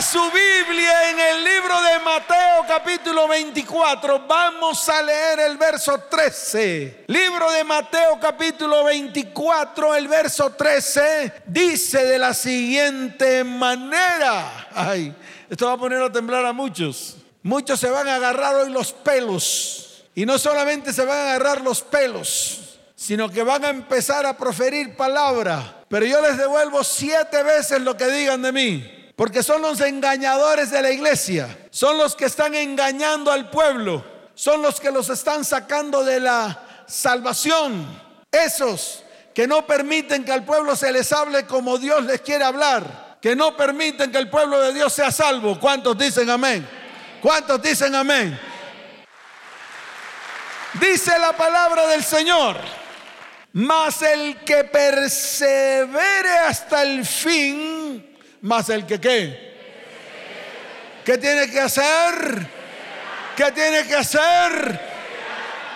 Su Biblia en el libro de Mateo capítulo 24. Vamos a leer el verso 13. Libro de Mateo capítulo 24, el verso 13 dice de la siguiente manera. Ay, esto va a poner a temblar a muchos. Muchos se van a agarrar hoy los pelos. Y no solamente se van a agarrar los pelos, sino que van a empezar a proferir palabra. Pero yo les devuelvo siete veces lo que digan de mí. Porque son los engañadores de la iglesia. Son los que están engañando al pueblo. Son los que los están sacando de la salvación. Esos que no permiten que al pueblo se les hable como Dios les quiere hablar. Que no permiten que el pueblo de Dios sea salvo. ¿Cuántos dicen amén? ¿Cuántos dicen amén? Dice la palabra del Señor. Mas el que persevere hasta el fin más el que qué. ¿Qué tiene que hacer? ¿Qué tiene que hacer?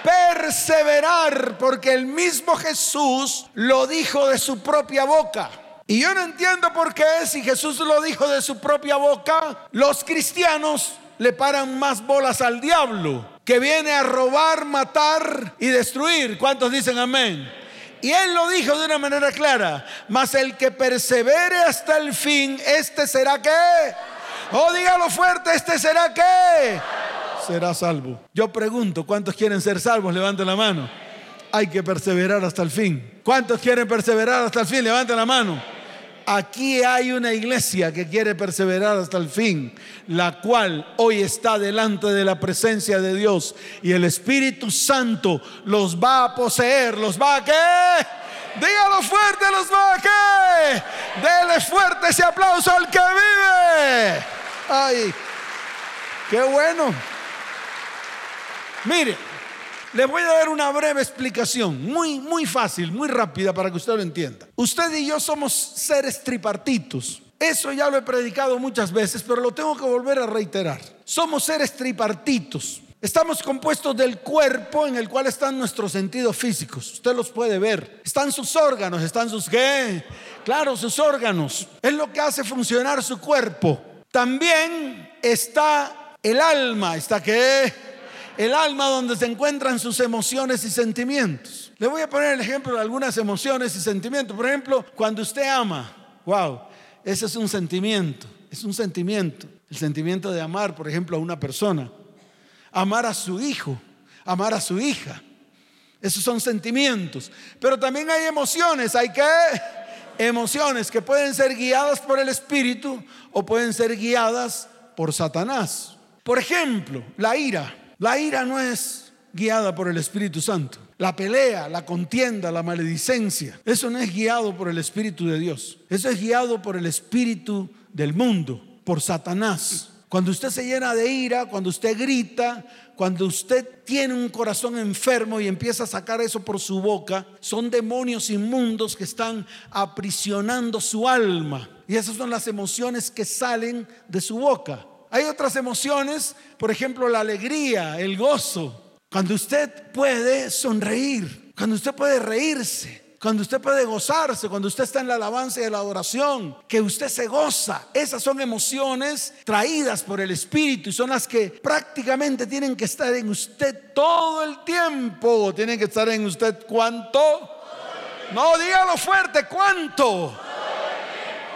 Perseverar, porque el mismo Jesús lo dijo de su propia boca. Y yo no entiendo por qué si Jesús lo dijo de su propia boca, los cristianos le paran más bolas al diablo, que viene a robar, matar y destruir. ¿Cuántos dicen amén? Y él lo dijo de una manera clara, mas el que persevere hasta el fin, este será que, oh dígalo fuerte, este será que, será salvo. Yo pregunto, ¿cuántos quieren ser salvos? Levanten la mano. Hay que perseverar hasta el fin. ¿Cuántos quieren perseverar hasta el fin? Levanten la mano. Aquí hay una iglesia que quiere perseverar hasta el fin, la cual hoy está delante de la presencia de Dios y el Espíritu Santo los va a poseer, los va a qué? Dígalo fuerte, los va a qué? Dele fuerte ese aplauso al que vive. Ay, qué bueno. Mire, les voy a dar una breve explicación, muy, muy fácil, muy rápida para que usted lo entienda. Usted y yo somos seres tripartitos. Eso ya lo he predicado muchas veces, pero lo tengo que volver a reiterar. Somos seres tripartitos. Estamos compuestos del cuerpo en el cual están nuestros sentidos físicos. Usted los puede ver. Están sus órganos, están sus qué? Claro, sus órganos. Es lo que hace funcionar su cuerpo. También está el alma, está qué? El alma donde se encuentran sus emociones y sentimientos. Le voy a poner el ejemplo de algunas emociones y sentimientos. Por ejemplo, cuando usted ama, wow, ese es un sentimiento, es un sentimiento. El sentimiento de amar, por ejemplo, a una persona. Amar a su hijo, amar a su hija. Esos son sentimientos. Pero también hay emociones, hay que emociones que pueden ser guiadas por el Espíritu o pueden ser guiadas por Satanás. Por ejemplo, la ira. La ira no es guiada por el Espíritu Santo. La pelea, la contienda, la maledicencia, eso no es guiado por el Espíritu de Dios. Eso es guiado por el Espíritu del mundo, por Satanás. Cuando usted se llena de ira, cuando usted grita, cuando usted tiene un corazón enfermo y empieza a sacar eso por su boca, son demonios inmundos que están aprisionando su alma. Y esas son las emociones que salen de su boca. Hay otras emociones, por ejemplo, la alegría, el gozo. Cuando usted puede sonreír, cuando usted puede reírse, cuando usted puede gozarse, cuando usted está en la alabanza y la adoración, que usted se goza. Esas son emociones traídas por el Espíritu y son las que prácticamente tienen que estar en usted todo el tiempo. Tienen que estar en usted cuánto. No, dígalo fuerte, ¿cuánto?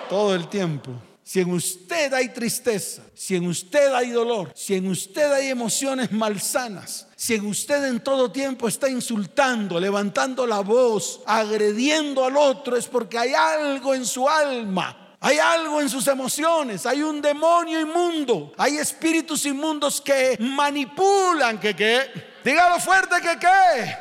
Todo el tiempo. Si en usted hay tristeza, si en usted hay dolor, si en usted hay emociones malsanas, si en usted en todo tiempo está insultando, levantando la voz, agrediendo al otro, es porque hay algo en su alma. Hay algo en sus emociones, hay un demonio inmundo, hay espíritus inmundos que manipulan, que qué, dígalo fuerte que qué,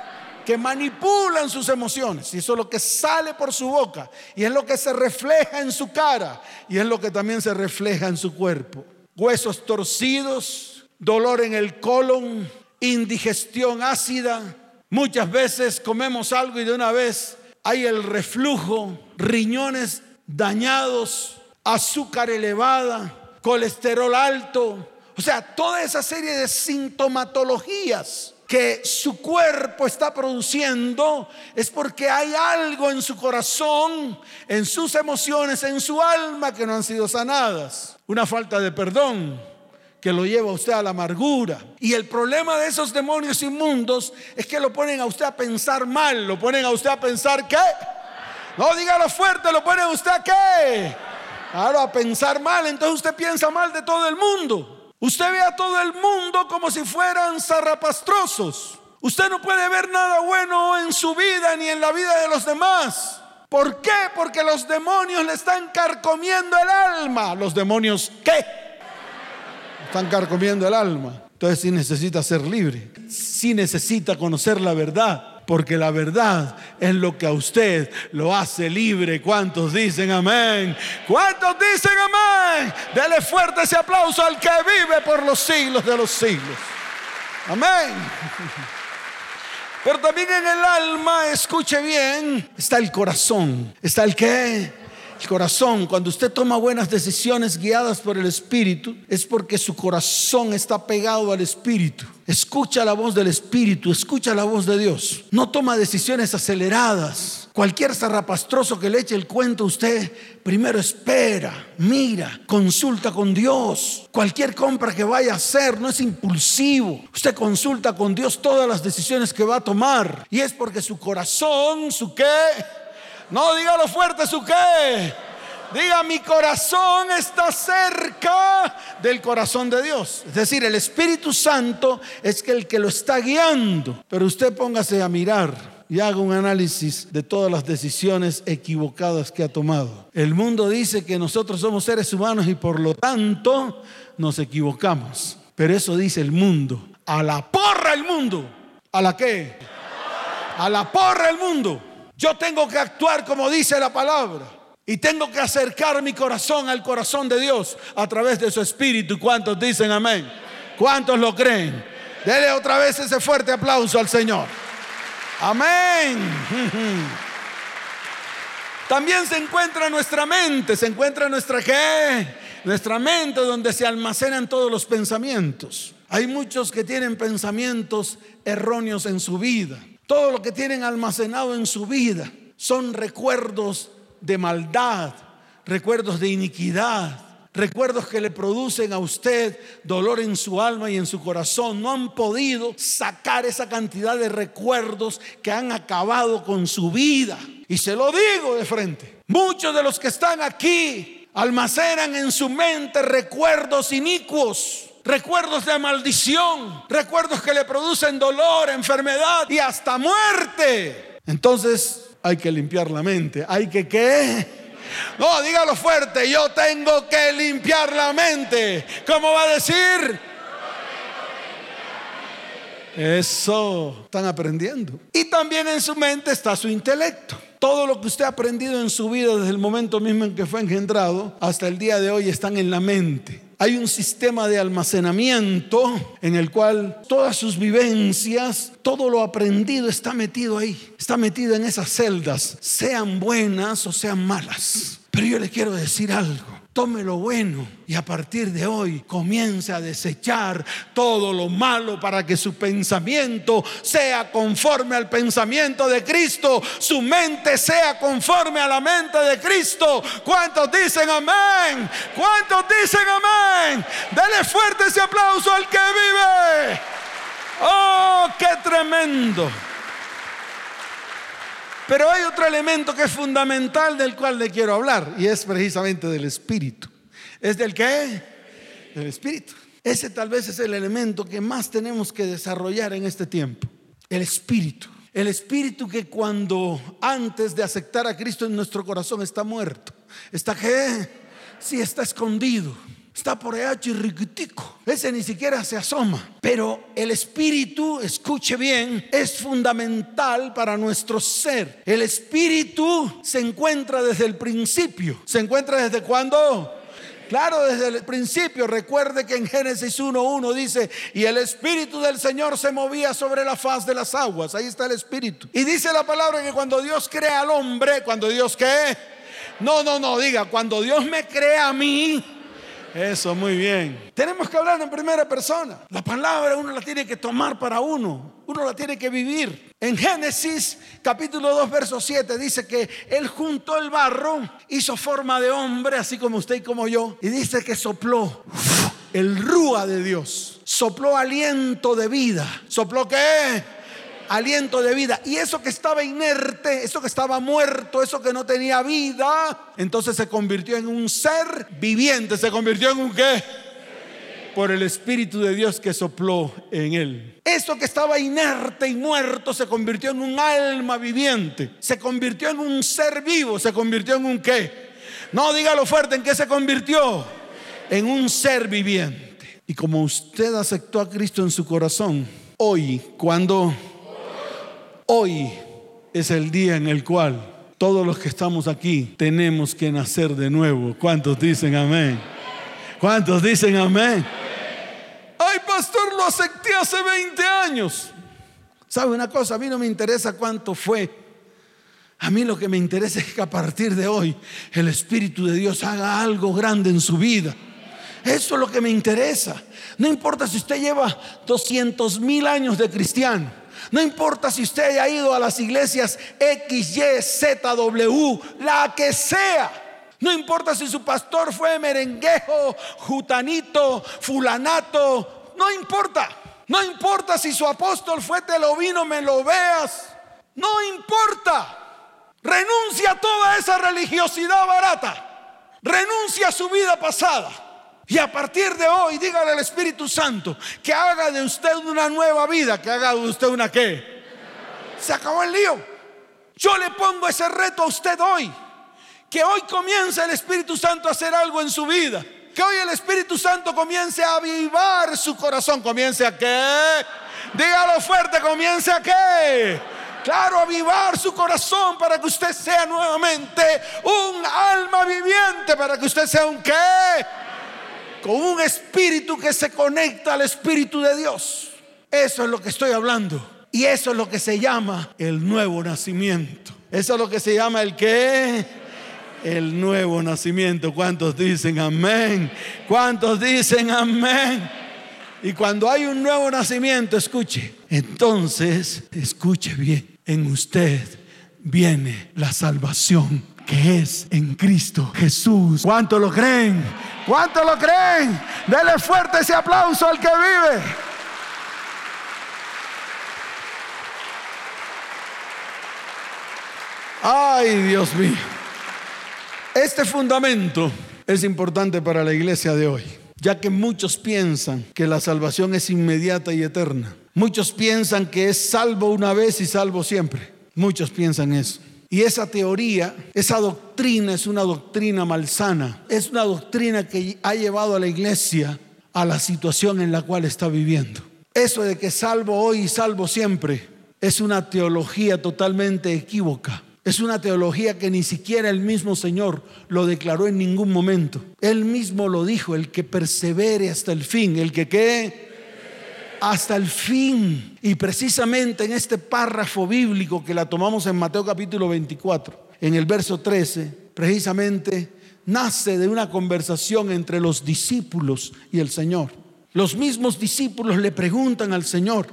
que manipulan sus emociones. Y eso es lo que sale por su boca. Y es lo que se refleja en su cara. Y es lo que también se refleja en su cuerpo. Huesos torcidos, dolor en el colon, indigestión ácida. Muchas veces comemos algo y de una vez hay el reflujo, riñones dañados, azúcar elevada, colesterol alto. O sea, toda esa serie de sintomatologías que su cuerpo está produciendo es porque hay algo en su corazón, en sus emociones, en su alma que no han sido sanadas. Una falta de perdón que lo lleva a usted a la amargura. Y el problema de esos demonios inmundos es que lo ponen a usted a pensar mal, lo ponen a usted a pensar que... No, dígalo fuerte, lo ponen a usted a qué. Claro, a pensar mal, entonces usted piensa mal de todo el mundo. Usted ve a todo el mundo como si fueran zarrapastrosos. Usted no puede ver nada bueno en su vida ni en la vida de los demás. ¿Por qué? Porque los demonios le están carcomiendo el alma. ¿Los demonios qué? Están carcomiendo el alma. Entonces sí necesita ser libre. Sí necesita conocer la verdad porque la verdad es lo que a usted lo hace libre. ¿Cuántos dicen amén? ¿Cuántos dicen amén? Dele fuerte ese aplauso al que vive por los siglos de los siglos. Amén. Pero también en el alma, escuche bien, está el corazón. ¿Está el qué? Corazón, cuando usted toma buenas decisiones guiadas por el Espíritu, es porque su corazón está pegado al Espíritu. Escucha la voz del Espíritu, escucha la voz de Dios. No toma decisiones aceleradas. Cualquier zarrapastroso que le eche el cuento usted, primero espera, mira, consulta con Dios. Cualquier compra que vaya a hacer no es impulsivo. Usted consulta con Dios todas las decisiones que va a tomar. Y es porque su corazón, su qué, no, dígalo fuerte, ¿su qué? Diga, mi corazón está cerca del corazón de Dios. Es decir, el Espíritu Santo es el que lo está guiando. Pero usted póngase a mirar y haga un análisis de todas las decisiones equivocadas que ha tomado. El mundo dice que nosotros somos seres humanos y por lo tanto nos equivocamos. Pero eso dice el mundo. A la porra el mundo. ¿A la qué? A la porra el mundo. Yo tengo que actuar como dice la palabra. Y tengo que acercar mi corazón al corazón de Dios a través de su espíritu. ¿Cuántos dicen amén? ¿Cuántos lo creen? Dele otra vez ese fuerte aplauso al Señor. Amén. También se encuentra nuestra mente, se encuentra nuestra qué? Nuestra mente donde se almacenan todos los pensamientos. Hay muchos que tienen pensamientos erróneos en su vida. Todo lo que tienen almacenado en su vida son recuerdos de maldad, recuerdos de iniquidad, recuerdos que le producen a usted dolor en su alma y en su corazón. No han podido sacar esa cantidad de recuerdos que han acabado con su vida. Y se lo digo de frente. Muchos de los que están aquí almacenan en su mente recuerdos inicuos recuerdos de maldición, recuerdos que le producen dolor, enfermedad y hasta muerte. Entonces hay que limpiar la mente. Hay que qué? No, dígalo fuerte, yo tengo que limpiar la mente. ¿Cómo va a decir? Eso, están aprendiendo. Y también en su mente está su intelecto. Todo lo que usted ha aprendido en su vida desde el momento mismo en que fue engendrado hasta el día de hoy están en la mente hay un sistema de almacenamiento en el cual todas sus vivencias, todo lo aprendido está metido ahí, está metido en esas celdas, sean buenas o sean malas. Pero yo le quiero decir algo tome lo bueno y a partir de hoy comience a desechar todo lo malo para que su pensamiento sea conforme al pensamiento de Cristo, su mente sea conforme a la mente de Cristo. ¿Cuántos dicen amén? ¿Cuántos dicen amén? Dele fuerte ese aplauso al que vive. Oh, qué tremendo. Pero hay otro elemento que es fundamental del cual le quiero hablar y es precisamente del espíritu. ¿Es del qué? Del espíritu. Ese tal vez es el elemento que más tenemos que desarrollar en este tiempo. El espíritu. El espíritu que cuando antes de aceptar a Cristo en nuestro corazón está muerto. ¿Está qué? Sí, está escondido está por allá chirriquitico. Ese ni siquiera se asoma. Pero el espíritu, escuche bien, es fundamental para nuestro ser. El espíritu se encuentra desde el principio. ¿Se encuentra desde cuándo? Claro, desde el principio. Recuerde que en Génesis 1.1 dice, y el Espíritu del Señor se movía sobre la faz de las aguas. Ahí está el Espíritu. Y dice la palabra que cuando Dios crea al hombre, cuando Dios qué? No, no, no, diga, cuando Dios me crea a mí, Eso, muy bien. Tenemos que hablar en primera persona. La palabra uno la tiene que tomar para uno. Uno la tiene que vivir. En Génesis capítulo 2, verso 7 dice que él juntó el barro, hizo forma de hombre, así como usted y como yo, y dice que sopló el rúa de Dios. Sopló aliento de vida. ¿Sopló qué? Aliento de vida. Y eso que estaba inerte, eso que estaba muerto, eso que no tenía vida, entonces se convirtió en un ser viviente. ¿Se convirtió en un qué? Por el Espíritu de Dios que sopló en él. Eso que estaba inerte y muerto se convirtió en un alma viviente. Se convirtió en un ser vivo. Se convirtió en un qué. No, dígalo fuerte, ¿en qué se convirtió? En un ser viviente. Y como usted aceptó a Cristo en su corazón, hoy, cuando Hoy es el día en el cual todos los que estamos aquí tenemos que nacer de nuevo. ¿Cuántos dicen amén? ¿Cuántos dicen amén? Ay, pastor, lo acepté hace 20 años. ¿Sabe una cosa? A mí no me interesa cuánto fue. A mí lo que me interesa es que a partir de hoy el Espíritu de Dios haga algo grande en su vida. Eso es lo que me interesa. No importa si usted lleva 200 mil años de cristiano. No importa si usted haya ido a las iglesias X, Y, Z, W, la que sea. No importa si su pastor fue merenguejo, jutanito, fulanato. No importa. No importa si su apóstol fue te lo vino, me lo veas. No importa. Renuncia a toda esa religiosidad barata. Renuncia a su vida pasada. Y a partir de hoy, dígale al Espíritu Santo que haga de usted una nueva vida, que haga de usted una qué. Se acabó el lío. Yo le pongo ese reto a usted hoy. Que hoy comience el Espíritu Santo a hacer algo en su vida. Que hoy el Espíritu Santo comience a avivar su corazón. Comience a qué. Dígalo fuerte, comience a qué. Claro, avivar su corazón para que usted sea nuevamente un alma viviente, para que usted sea un qué con un espíritu que se conecta al Espíritu de Dios. Eso es lo que estoy hablando. Y eso es lo que se llama el nuevo nacimiento. Eso es lo que se llama el qué? El nuevo nacimiento. ¿Cuántos dicen amén? ¿Cuántos dicen amén? Y cuando hay un nuevo nacimiento, escuche, entonces, escuche bien, en usted viene la salvación que es en Cristo Jesús. ¿Cuánto lo creen? ¿Cuánto lo creen? Dele fuerte ese aplauso al que vive. Ay, Dios mío. Este fundamento es importante para la iglesia de hoy, ya que muchos piensan que la salvación es inmediata y eterna. Muchos piensan que es salvo una vez y salvo siempre. Muchos piensan eso. Y esa teoría, esa doctrina es una doctrina malsana, es una doctrina que ha llevado a la iglesia a la situación en la cual está viviendo. Eso de que salvo hoy y salvo siempre es una teología totalmente equívoca. Es una teología que ni siquiera el mismo Señor lo declaró en ningún momento. Él mismo lo dijo, el que persevere hasta el fin, el que quede hasta el fin. Y precisamente en este párrafo bíblico que la tomamos en Mateo capítulo 24, en el verso 13, precisamente nace de una conversación entre los discípulos y el Señor. Los mismos discípulos le preguntan al Señor,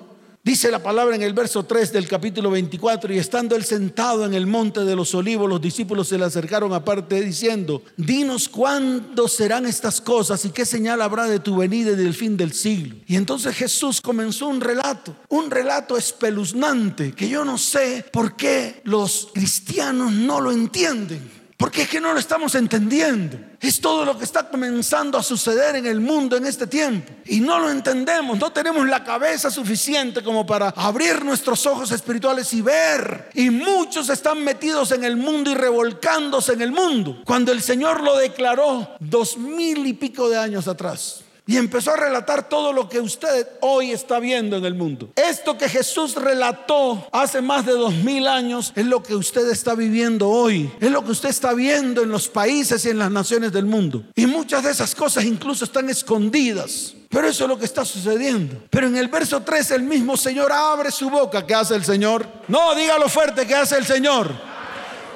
Dice la palabra en el verso 3 del capítulo 24, y estando él sentado en el monte de los olivos, los discípulos se le acercaron aparte diciendo, dinos cuándo serán estas cosas y qué señal habrá de tu venida y del fin del siglo. Y entonces Jesús comenzó un relato, un relato espeluznante, que yo no sé por qué los cristianos no lo entienden. Porque es que no lo estamos entendiendo. Es todo lo que está comenzando a suceder en el mundo en este tiempo. Y no lo entendemos. No tenemos la cabeza suficiente como para abrir nuestros ojos espirituales y ver. Y muchos están metidos en el mundo y revolcándose en el mundo. Cuando el Señor lo declaró dos mil y pico de años atrás. Y empezó a relatar todo lo que usted hoy está viendo en el mundo. Esto que Jesús relató hace más de dos mil años es lo que usted está viviendo hoy. Es lo que usted está viendo en los países y en las naciones del mundo. Y muchas de esas cosas incluso están escondidas. Pero eso es lo que está sucediendo. Pero en el verso 3 el mismo Señor abre su boca. ¿Qué hace el Señor? No, dígalo fuerte, ¿qué hace el Señor?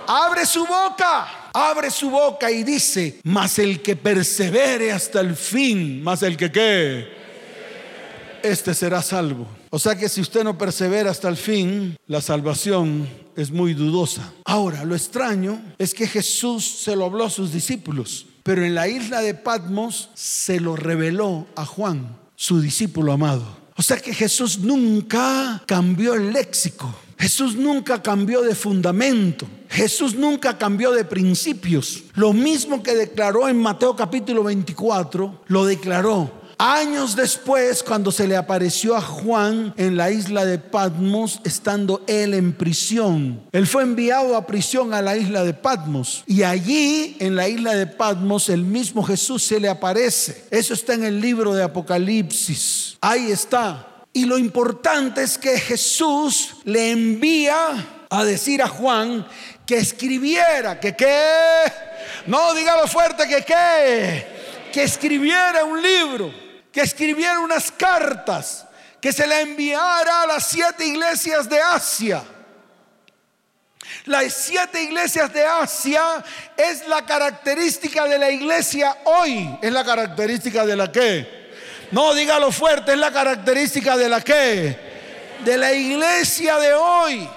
Abre su boca abre su boca y dice, mas el que persevere hasta el fin, más el que qué, este será salvo. O sea que si usted no persevera hasta el fin, la salvación es muy dudosa. Ahora, lo extraño es que Jesús se lo habló a sus discípulos, pero en la isla de Patmos se lo reveló a Juan, su discípulo amado. O sea que Jesús nunca cambió el léxico. Jesús nunca cambió de fundamento. Jesús nunca cambió de principios. Lo mismo que declaró en Mateo capítulo 24, lo declaró Años después, cuando se le apareció a Juan en la isla de Patmos, estando él en prisión, él fue enviado a prisión a la isla de Patmos. Y allí, en la isla de Patmos, el mismo Jesús se le aparece. Eso está en el libro de Apocalipsis. Ahí está. Y lo importante es que Jesús le envía a decir a Juan que escribiera, que qué, no dígalo fuerte, que qué, que escribiera un libro que escribiera unas cartas, que se le enviara a las siete iglesias de Asia. Las siete iglesias de Asia es la característica de la iglesia hoy. Es la característica de la que. No, dígalo fuerte, es la característica de la que. De la iglesia de hoy.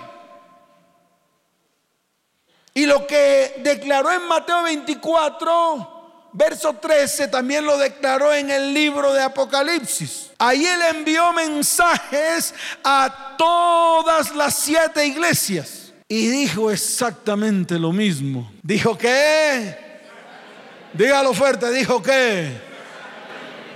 Y lo que declaró en Mateo 24 verso 13 también lo declaró en el libro de Apocalipsis. Ahí él envió mensajes a todas las siete iglesias y dijo exactamente lo mismo. Dijo que, dígalo fuerte, dijo que,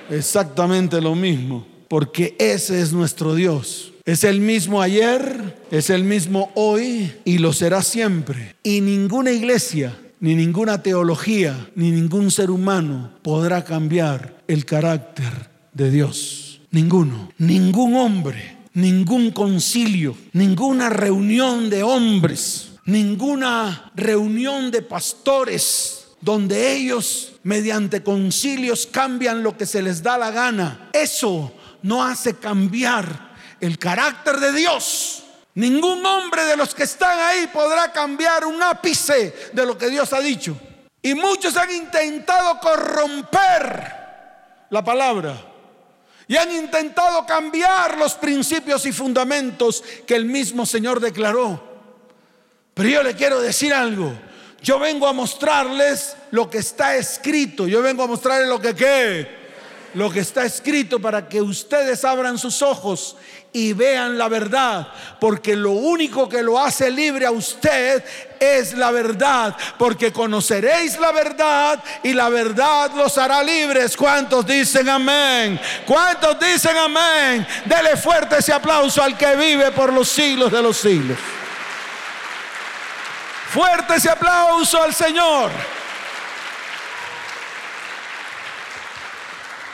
exactamente lo mismo, porque ese es nuestro Dios. Es el mismo ayer, es el mismo hoy y lo será siempre. Y ninguna iglesia ni ninguna teología, ni ningún ser humano podrá cambiar el carácter de Dios. Ninguno, ningún hombre, ningún concilio, ninguna reunión de hombres, ninguna reunión de pastores donde ellos mediante concilios cambian lo que se les da la gana. Eso no hace cambiar el carácter de Dios. Ningún hombre de los que están ahí podrá cambiar un ápice de lo que Dios ha dicho. Y muchos han intentado corromper la palabra. Y han intentado cambiar los principios y fundamentos que el mismo Señor declaró. Pero yo le quiero decir algo. Yo vengo a mostrarles lo que está escrito. Yo vengo a mostrarles lo que qué. Lo que está escrito para que ustedes abran sus ojos y vean la verdad, porque lo único que lo hace libre a usted es la verdad, porque conoceréis la verdad y la verdad los hará libres. ¿Cuántos dicen amén? ¿Cuántos dicen amén? Dele fuerte ese aplauso al que vive por los siglos de los siglos. Fuerte ese aplauso al Señor.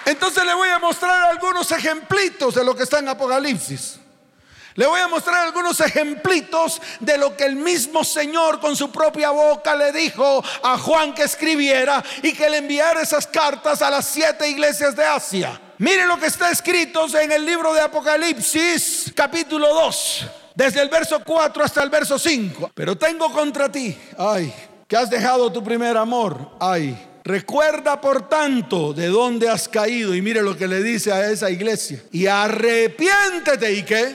Entonces le voy a mostrar algunos ejemplitos de lo que está en Apocalipsis. Le voy a mostrar algunos ejemplitos de lo que el mismo Señor con su propia boca le dijo a Juan que escribiera y que le enviara esas cartas a las siete iglesias de Asia. Miren lo que está escrito en el libro de Apocalipsis, capítulo 2, desde el verso 4 hasta el verso 5. Pero tengo contra ti, ay, que has dejado tu primer amor, ay Recuerda por tanto de dónde has caído y mire lo que le dice a esa iglesia. Y arrepiéntete. ¿Y qué?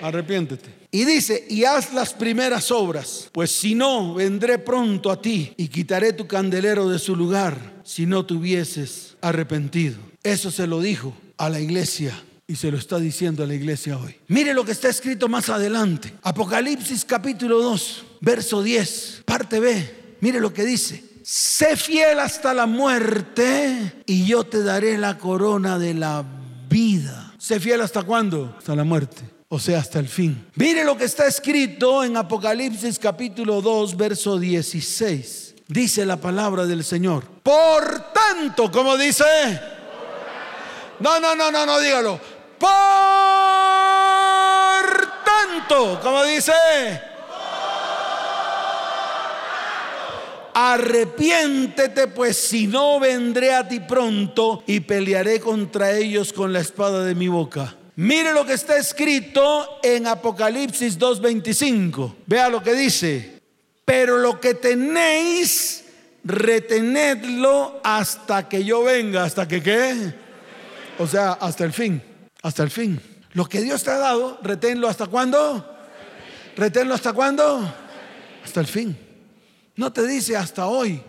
Arrepiéntete. Y dice, y haz las primeras obras, pues si no, vendré pronto a ti y quitaré tu candelero de su lugar si no te hubieses arrepentido. Eso se lo dijo a la iglesia y se lo está diciendo a la iglesia hoy. Mire lo que está escrito más adelante. Apocalipsis capítulo 2, verso 10, parte B. Mire lo que dice sé fiel hasta la muerte y yo te daré la corona de la vida. Sé fiel hasta cuándo? Hasta la muerte. O sea, hasta el fin. Mire lo que está escrito en Apocalipsis capítulo 2, verso 16. Dice la palabra del Señor. Por tanto, como dice? No, no, no, no, no, dígalo. Por tanto, como dice? arrepiéntete, pues si no vendré a ti pronto y pelearé contra ellos con la espada de mi boca. Mire lo que está escrito en Apocalipsis 2.25. Vea lo que dice. Pero lo que tenéis, retenedlo hasta que yo venga. ¿Hasta que qué? O sea, hasta el fin. Hasta el fin. Lo que Dios te ha dado, reténlo hasta cuándo? Reténlo hasta cuándo? Hasta el fin. No te dice hasta hoy.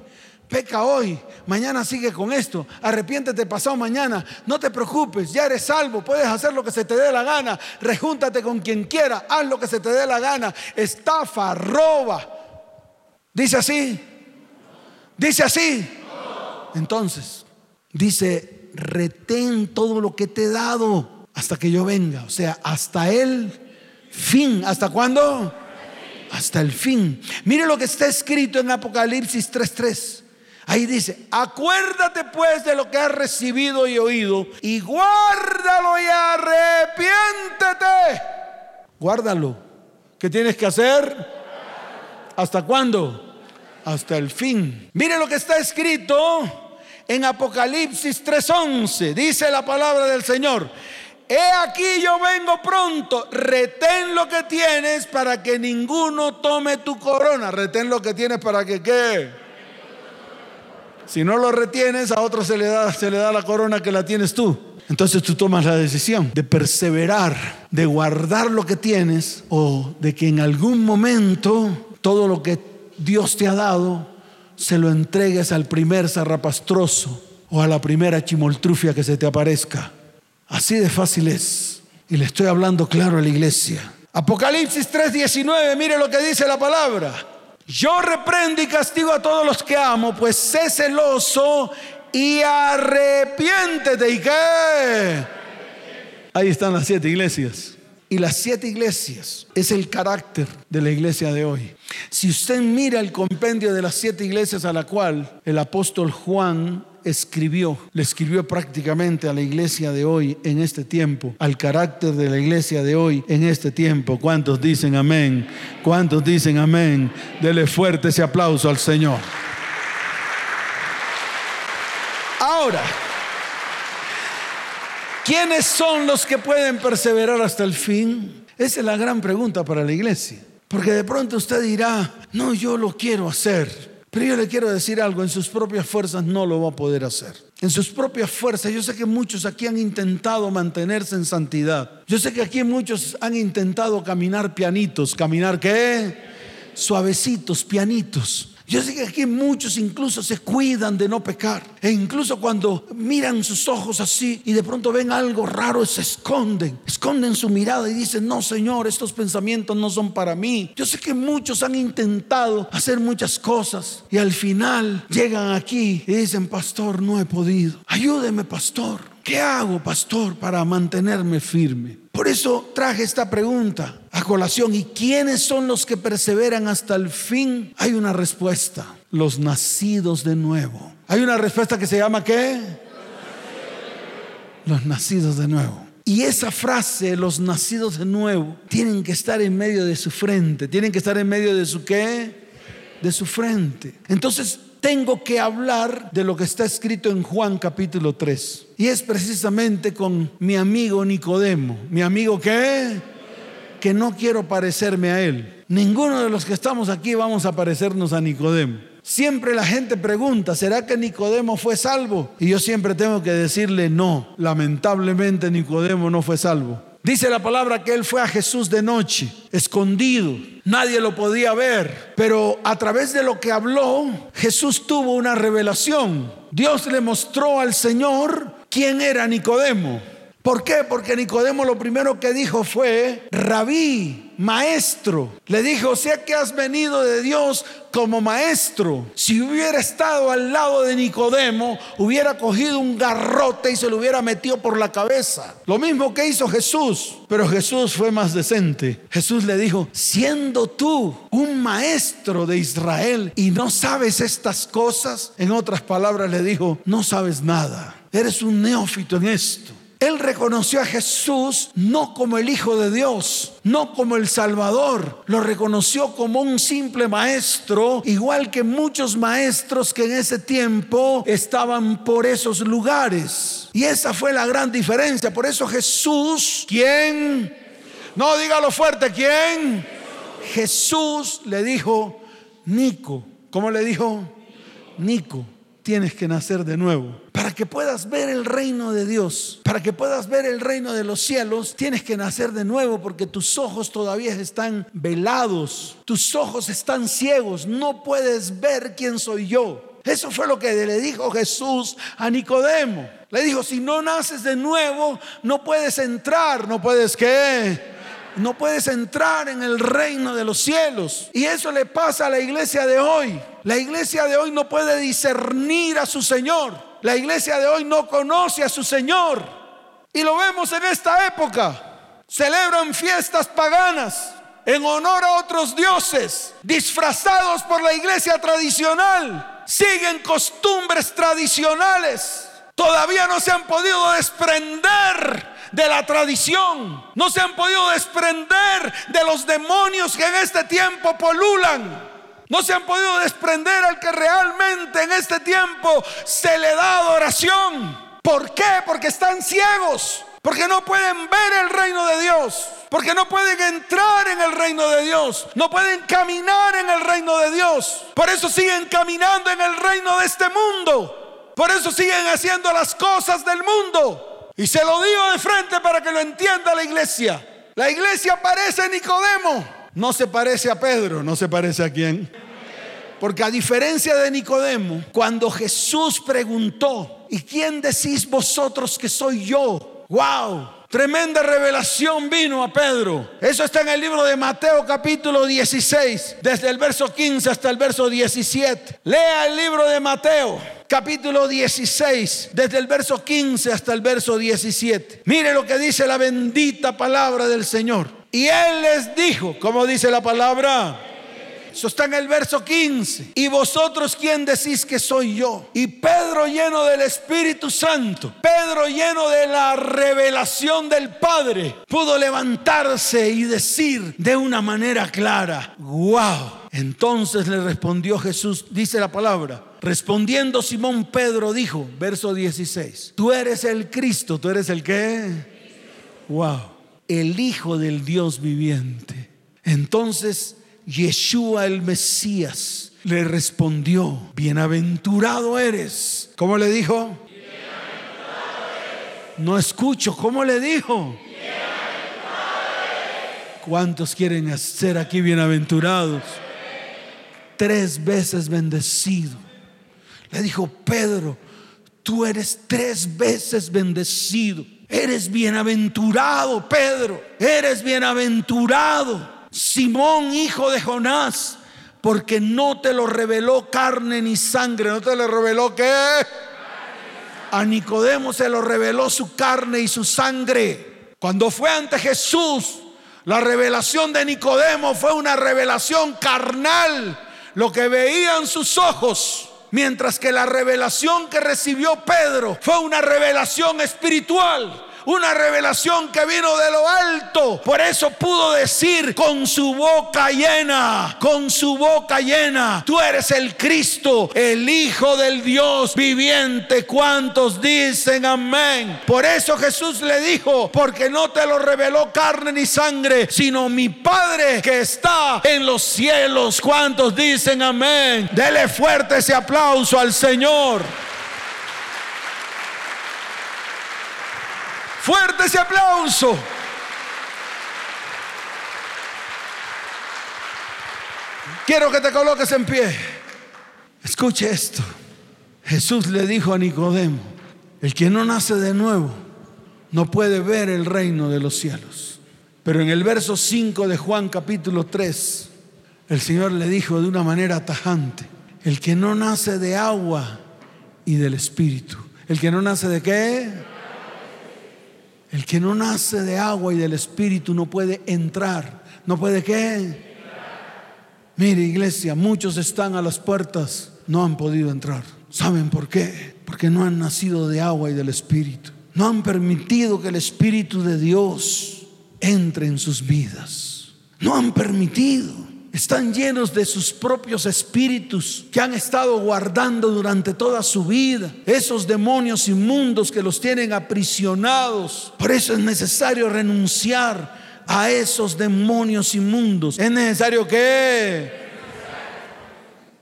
Peca hoy, mañana sigue con esto, arrepiéntete pasado mañana, no te preocupes, ya eres salvo, puedes hacer lo que se te dé la gana, rejúntate con quien quiera, haz lo que se te dé la gana, estafa, roba. Dice así, dice así. Entonces, dice, retén todo lo que te he dado hasta que yo venga, o sea, hasta el fin, ¿hasta cuándo? Hasta el fin. Mire lo que está escrito en Apocalipsis 3:3. Ahí dice, acuérdate pues de lo que has recibido y oído y guárdalo y arrepiéntete. Guárdalo. ¿Qué tienes que hacer? ¿Hasta cuándo? Hasta el fin. Mire lo que está escrito en Apocalipsis 3:11. Dice la palabra del Señor. He aquí yo vengo pronto, retén lo que tienes para que ninguno tome tu corona. Retén lo que tienes para que qué si no lo retienes, a otro se le da, se le da la corona que la tienes tú. Entonces tú tomas la decisión de perseverar, de guardar lo que tienes o de que en algún momento todo lo que Dios te ha dado se lo entregues al primer zarrapastroso o a la primera chimoltrufia que se te aparezca. Así de fácil es. Y le estoy hablando claro a la iglesia. Apocalipsis 3:19, mire lo que dice la palabra. Yo reprendo y castigo a todos los que amo, pues sé celoso y arrepiéntete. ¿Y qué? Ahí están las siete iglesias. Y las siete iglesias es el carácter de la iglesia de hoy. Si usted mira el compendio de las siete iglesias a la cual el apóstol Juan escribió, le escribió prácticamente a la iglesia de hoy en este tiempo, al carácter de la iglesia de hoy en este tiempo. ¿Cuántos dicen amén? ¿Cuántos dicen amén? Dele fuerte ese aplauso al Señor. Ahora, ¿quiénes son los que pueden perseverar hasta el fin? Esa es la gran pregunta para la iglesia. Porque de pronto usted dirá, no, yo lo quiero hacer. Pero yo le quiero decir algo, en sus propias fuerzas no lo va a poder hacer. En sus propias fuerzas, yo sé que muchos aquí han intentado mantenerse en santidad. Yo sé que aquí muchos han intentado caminar pianitos. ¿Caminar qué? Suavecitos, pianitos. Yo sé que aquí muchos incluso se cuidan de no pecar. E incluso cuando miran sus ojos así y de pronto ven algo raro, se esconden. Esconden su mirada y dicen, no Señor, estos pensamientos no son para mí. Yo sé que muchos han intentado hacer muchas cosas y al final llegan aquí y dicen, pastor, no he podido. Ayúdeme, pastor. ¿Qué hago, pastor, para mantenerme firme? Por eso traje esta pregunta a colación. ¿Y quiénes son los que perseveran hasta el fin? Hay una respuesta. Los nacidos de nuevo. Hay una respuesta que se llama ¿qué? Los nacidos de nuevo. Y esa frase, los nacidos de nuevo, tienen que estar en medio de su frente. Tienen que estar en medio de su qué? De su frente. Entonces, tengo que hablar de lo que está escrito en Juan capítulo 3. Y es precisamente con mi amigo Nicodemo. ¿Mi amigo qué? Que no quiero parecerme a él. Ninguno de los que estamos aquí vamos a parecernos a Nicodemo. Siempre la gente pregunta, ¿será que Nicodemo fue salvo? Y yo siempre tengo que decirle, no, lamentablemente Nicodemo no fue salvo. Dice la palabra que él fue a Jesús de noche, escondido. Nadie lo podía ver, pero a través de lo que habló, Jesús tuvo una revelación. Dios le mostró al Señor quién era Nicodemo. ¿Por qué? Porque Nicodemo lo primero que dijo fue, rabí, maestro. Le dijo, sé que has venido de Dios como maestro. Si hubiera estado al lado de Nicodemo, hubiera cogido un garrote y se lo hubiera metido por la cabeza. Lo mismo que hizo Jesús, pero Jesús fue más decente. Jesús le dijo, siendo tú un maestro de Israel y no sabes estas cosas, en otras palabras le dijo, no sabes nada. Eres un neófito en esto. Él reconoció a Jesús no como el Hijo de Dios, no como el Salvador, lo reconoció como un simple maestro, igual que muchos maestros que en ese tiempo estaban por esos lugares. Y esa fue la gran diferencia. Por eso Jesús, ¿quién? No, dígalo fuerte, ¿quién? Jesús le dijo, Nico, ¿cómo le dijo? Nico, tienes que nacer de nuevo. Para que puedas ver el reino de Dios, para que puedas ver el reino de los cielos, tienes que nacer de nuevo porque tus ojos todavía están velados, tus ojos están ciegos, no puedes ver quién soy yo. Eso fue lo que le dijo Jesús a Nicodemo. Le dijo, si no naces de nuevo, no puedes entrar, no puedes qué no puedes entrar en el reino de los cielos. Y eso le pasa a la iglesia de hoy. La iglesia de hoy no puede discernir a su Señor. La iglesia de hoy no conoce a su Señor. Y lo vemos en esta época. Celebran fiestas paganas en honor a otros dioses, disfrazados por la iglesia tradicional. Siguen costumbres tradicionales. Todavía no se han podido desprender de la tradición. No se han podido desprender de los demonios que en este tiempo polulan. No se han podido desprender al que realmente en este tiempo se le da adoración. ¿Por qué? Porque están ciegos. Porque no pueden ver el reino de Dios. Porque no pueden entrar en el reino de Dios. No pueden caminar en el reino de Dios. Por eso siguen caminando en el reino de este mundo. Por eso siguen haciendo las cosas del mundo. Y se lo digo de frente para que lo entienda la iglesia. La iglesia parece a Nicodemo. No se parece a Pedro, no se parece a quién. Porque a diferencia de Nicodemo, cuando Jesús preguntó, ¿y quién decís vosotros que soy yo? ¡Wow! Tremenda revelación vino a Pedro. Eso está en el libro de Mateo capítulo 16, desde el verso 15 hasta el verso 17. Lea el libro de Mateo capítulo 16, desde el verso 15 hasta el verso 17. Mire lo que dice la bendita palabra del Señor. Y él les dijo, ¿cómo dice la palabra? Eso está en el verso 15. ¿Y vosotros quién decís que soy yo? Y Pedro lleno del Espíritu Santo, Pedro lleno de la revelación del Padre, pudo levantarse y decir de una manera clara, wow. Entonces le respondió Jesús, dice la palabra, respondiendo Simón Pedro dijo, verso 16, tú eres el Cristo, tú eres el qué? Wow, el Hijo del Dios viviente. Entonces Yeshua el Mesías le respondió, bienaventurado eres. ¿Cómo le dijo? No escucho, ¿cómo le dijo? ¿Cuántos quieren ser aquí bienaventurados? Tres veces bendecido. Le dijo, Pedro, tú eres tres veces bendecido. Eres bienaventurado, Pedro. Eres bienaventurado. Simón, hijo de Jonás, porque no te lo reveló carne ni sangre, no te lo reveló qué. A Nicodemo se lo reveló su carne y su sangre. Cuando fue ante Jesús, la revelación de Nicodemo fue una revelación carnal, lo que veían sus ojos, mientras que la revelación que recibió Pedro fue una revelación espiritual una revelación que vino de lo alto. Por eso pudo decir con su boca llena, con su boca llena, tú eres el Cristo, el Hijo del Dios viviente. ¿Cuántos dicen amén? Por eso Jesús le dijo, porque no te lo reveló carne ni sangre, sino mi Padre que está en los cielos. ¿Cuántos dicen amén? Dele fuerte ese aplauso al Señor. Fuerte ese aplauso. Quiero que te coloques en pie. Escuche esto. Jesús le dijo a Nicodemo, el que no nace de nuevo no puede ver el reino de los cielos. Pero en el verso 5 de Juan capítulo 3, el Señor le dijo de una manera tajante, el que no nace de agua y del Espíritu. ¿El que no nace de qué? El que no nace de agua y del Espíritu no puede entrar. ¿No puede qué? Mire iglesia, muchos están a las puertas, no han podido entrar. ¿Saben por qué? Porque no han nacido de agua y del Espíritu. No han permitido que el Espíritu de Dios entre en sus vidas. No han permitido. Están llenos de sus propios espíritus que han estado guardando durante toda su vida. Esos demonios inmundos que los tienen aprisionados. Por eso es necesario renunciar a esos demonios inmundos. Es necesario que...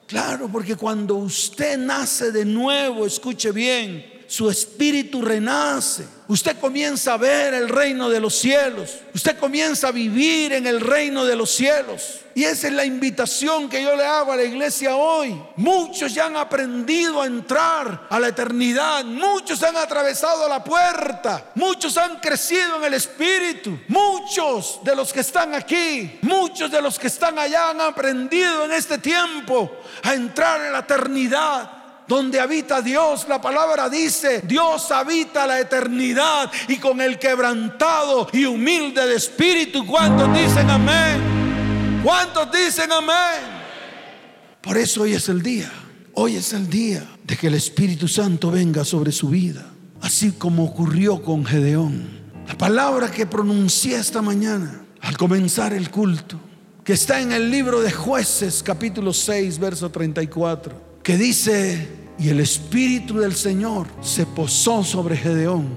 Claro, porque cuando usted nace de nuevo, escuche bien, su espíritu renace. Usted comienza a ver el reino de los cielos. Usted comienza a vivir en el reino de los cielos. Y esa es la invitación que yo le hago a la iglesia hoy. Muchos ya han aprendido a entrar a la eternidad. Muchos han atravesado la puerta. Muchos han crecido en el espíritu. Muchos de los que están aquí, muchos de los que están allá han aprendido en este tiempo a entrar en la eternidad donde habita Dios. La palabra dice, Dios habita la eternidad y con el quebrantado y humilde de espíritu. ¿Cuántos dicen amén? ¿Cuántos dicen amén? Por eso hoy es el día. Hoy es el día de que el Espíritu Santo venga sobre su vida, así como ocurrió con Gedeón. La palabra que pronuncié esta mañana al comenzar el culto, que está en el libro de jueces capítulo 6, verso 34 que dice, y el Espíritu del Señor se posó sobre Gedeón,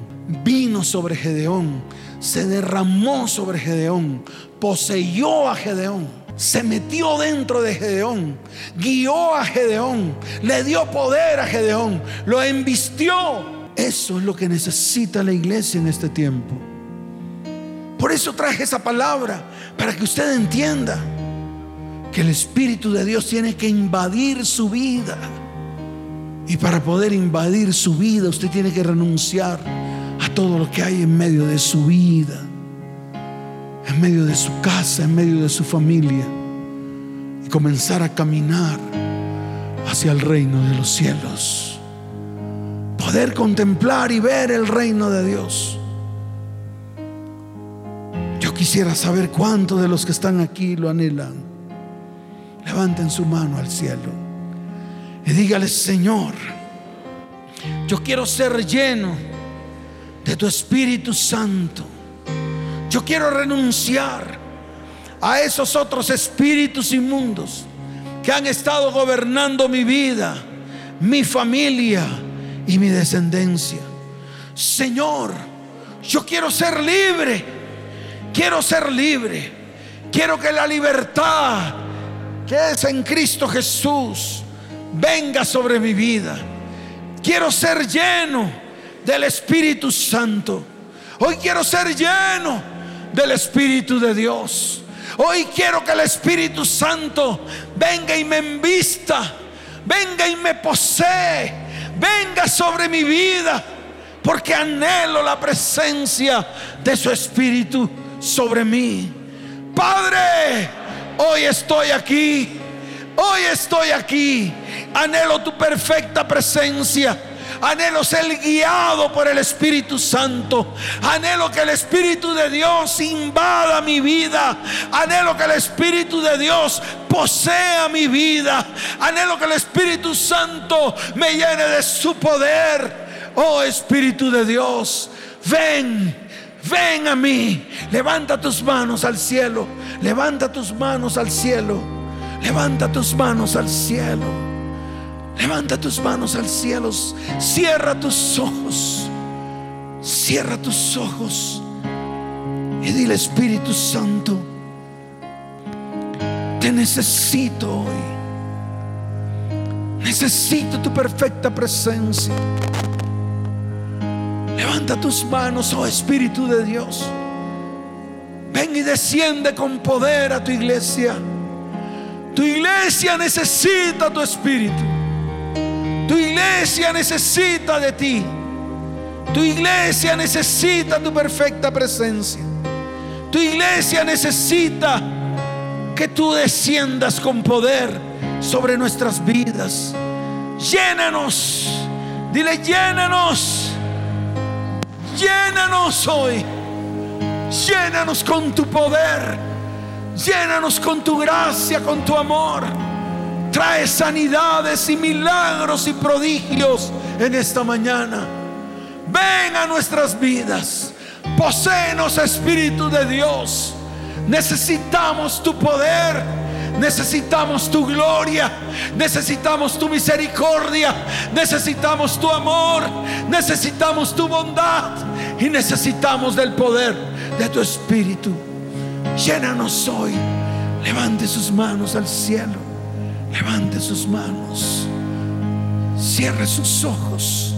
vino sobre Gedeón, se derramó sobre Gedeón, poseyó a Gedeón, se metió dentro de Gedeón, guió a Gedeón, le dio poder a Gedeón, lo embistió. Eso es lo que necesita la iglesia en este tiempo. Por eso traje esa palabra, para que usted entienda que el Espíritu de Dios tiene que invadir su vida. Y para poder invadir su vida, usted tiene que renunciar a todo lo que hay en medio de su vida, en medio de su casa, en medio de su familia, y comenzar a caminar hacia el reino de los cielos. Poder contemplar y ver el reino de Dios. Yo quisiera saber cuántos de los que están aquí lo anhelan. Levanten su mano al cielo y dígale, Señor, yo quiero ser lleno de tu Espíritu Santo. Yo quiero renunciar a esos otros espíritus inmundos que han estado gobernando mi vida, mi familia y mi descendencia. Señor, yo quiero ser libre. Quiero ser libre. Quiero que la libertad que es en Cristo Jesús venga sobre mi vida. Quiero ser lleno del Espíritu Santo. Hoy quiero ser lleno del Espíritu de Dios. Hoy quiero que el Espíritu Santo venga y me envista, venga y me posee, venga sobre mi vida, porque anhelo la presencia de su Espíritu sobre mí. Padre, Hoy estoy aquí. Hoy estoy aquí. Anhelo tu perfecta presencia. Anhelo ser guiado por el Espíritu Santo. Anhelo que el Espíritu de Dios invada mi vida. Anhelo que el Espíritu de Dios posea mi vida. Anhelo que el Espíritu Santo me llene de su poder. Oh Espíritu de Dios, ven ven a mí, levanta tus manos al cielo, levanta tus manos al cielo, levanta tus manos al cielo, levanta tus manos al cielo, cierra tus ojos, cierra tus ojos. Y dile Espíritu Santo, te necesito hoy, necesito tu perfecta presencia. Levanta tus manos, oh Espíritu de Dios. Ven y desciende con poder a tu iglesia. Tu iglesia necesita tu espíritu. Tu iglesia necesita de ti. Tu iglesia necesita tu perfecta presencia. Tu iglesia necesita que tú desciendas con poder sobre nuestras vidas. Llénanos. Dile, llénanos Llénanos hoy. Llénanos con tu poder. Llénanos con tu gracia, con tu amor. Trae sanidades y milagros y prodigios en esta mañana. Ven a nuestras vidas. Posenos, Espíritu de Dios. Necesitamos tu poder Necesitamos tu gloria, necesitamos tu misericordia, necesitamos tu amor, necesitamos tu bondad y necesitamos del poder de tu Espíritu. Llénanos hoy. Levante sus manos al cielo. Levante sus manos. Cierre sus ojos.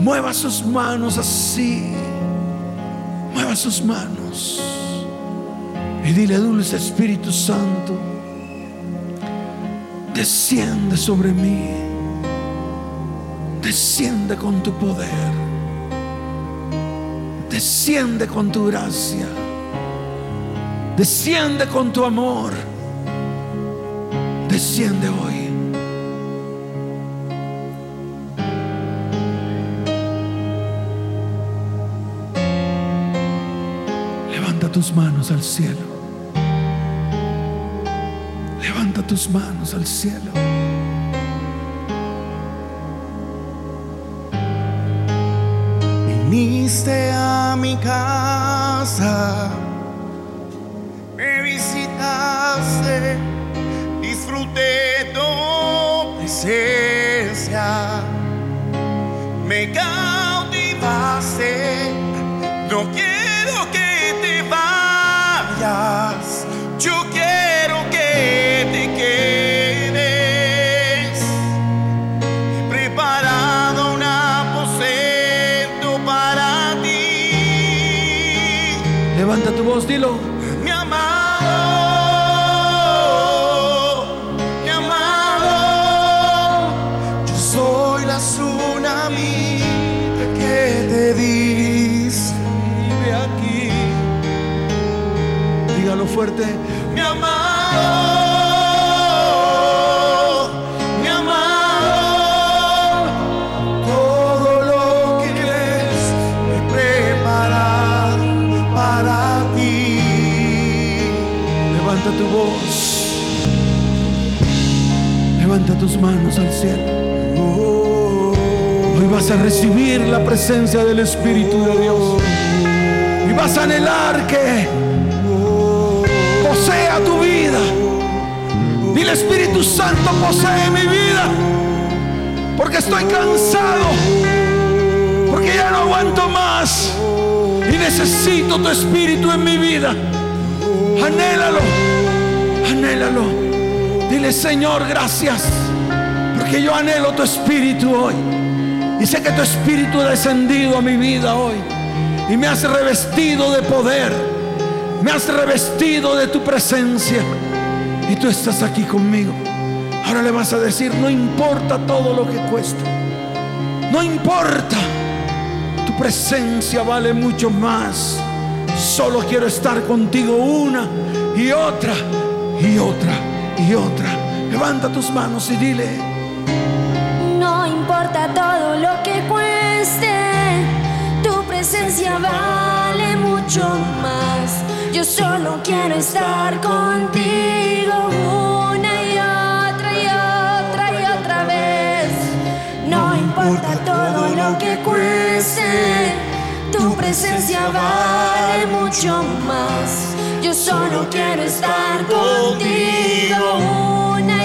Mueva sus manos así. Mueva sus manos. Y dile, dulce Espíritu Santo, desciende sobre mí. Desciende con tu poder. Desciende con tu gracia. Desciende con tu amor. Desciende hoy. Levanta tus manos al cielo. Levanta tus manos al cielo. Viniste a mi casa, me visitaste, disfruté tu presencia, me cautivaste, no quiero que te vayas, Dilo. mi amado, mi amado. Yo soy la tsunami que te dice, aquí, Dígalo fuerte. Tus manos al cielo. Hoy vas a recibir la presencia del Espíritu de Dios. Y vas a anhelar que posea tu vida. Dile Espíritu Santo, posee mi vida. Porque estoy cansado. Porque ya no aguanto más. Y necesito tu Espíritu en mi vida. Anhélalo. Anhélalo. Dile, Señor, gracias. Porque yo anhelo tu espíritu hoy. Y sé que tu espíritu ha descendido a mi vida hoy. Y me has revestido de poder. Me has revestido de tu presencia. Y tú estás aquí conmigo. Ahora le vas a decir, no importa todo lo que cueste. No importa. Tu presencia vale mucho más. Solo quiero estar contigo una y otra y otra y otra. Levanta tus manos y dile, importa todo lo que cueste, tu presencia vale mucho más. Yo solo quiero estar contigo una y otra y otra y otra vez. No importa todo lo que cueste, tu presencia vale mucho más. Yo solo quiero estar contigo una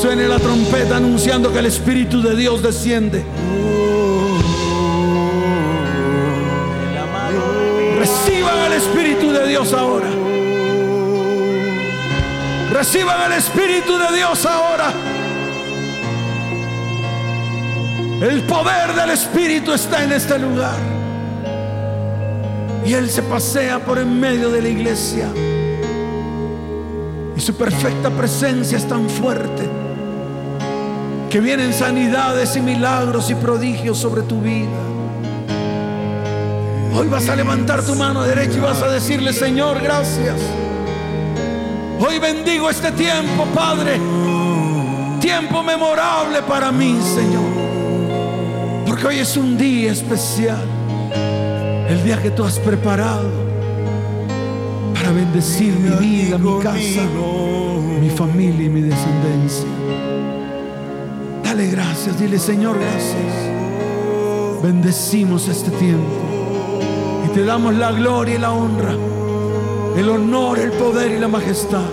suene la trompeta anunciando que el Espíritu de Dios desciende. Reciban el Espíritu de Dios ahora. Reciban el Espíritu de Dios ahora. El poder del Espíritu está en este lugar. Y Él se pasea por en medio de la iglesia. Y su perfecta presencia es tan fuerte que vienen sanidades y milagros y prodigios sobre tu vida. Hoy vas a levantar tu mano derecha y vas a decirle, Señor, gracias. Hoy bendigo este tiempo, Padre. Tiempo memorable para mí, Señor. Porque hoy es un día especial. El día que tú has preparado para bendecir mi vida, mi casa, mi familia y mi descendencia. Gracias, dile Señor, gracias. Bendecimos este tiempo y te damos la gloria y la honra, el honor, el poder y la majestad.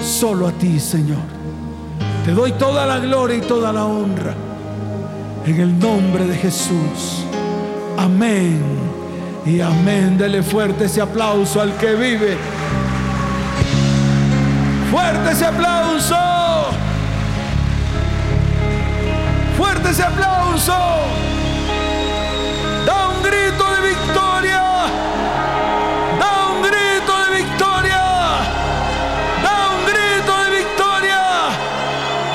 Solo a ti, Señor. Te doy toda la gloria y toda la honra. En el nombre de Jesús. Amén y amén. Dele fuerte ese aplauso al que vive. Fuerte ese aplauso. Fuerte ese aplauso. Da un grito de victoria. Da un grito de victoria. Da un grito de victoria.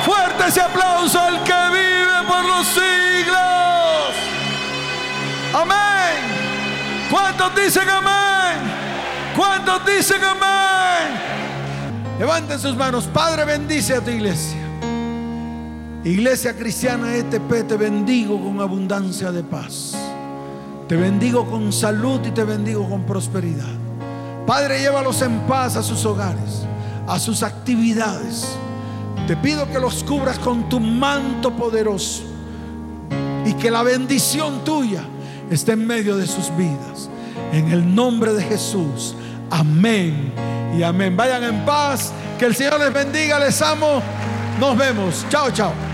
Fuerte ese aplauso al que vive por los siglos. Amén. ¿Cuántos dicen amén? ¿Cuántos dicen amén? Levanten sus manos. Padre, bendice a tu iglesia. Iglesia cristiana ETP, te bendigo con abundancia de paz. Te bendigo con salud y te bendigo con prosperidad. Padre, llévalos en paz a sus hogares, a sus actividades. Te pido que los cubras con tu manto poderoso y que la bendición tuya esté en medio de sus vidas. En el nombre de Jesús. Amén y amén. Vayan en paz. Que el Señor les bendiga. Les amo. Nos vemos. Chao, chao.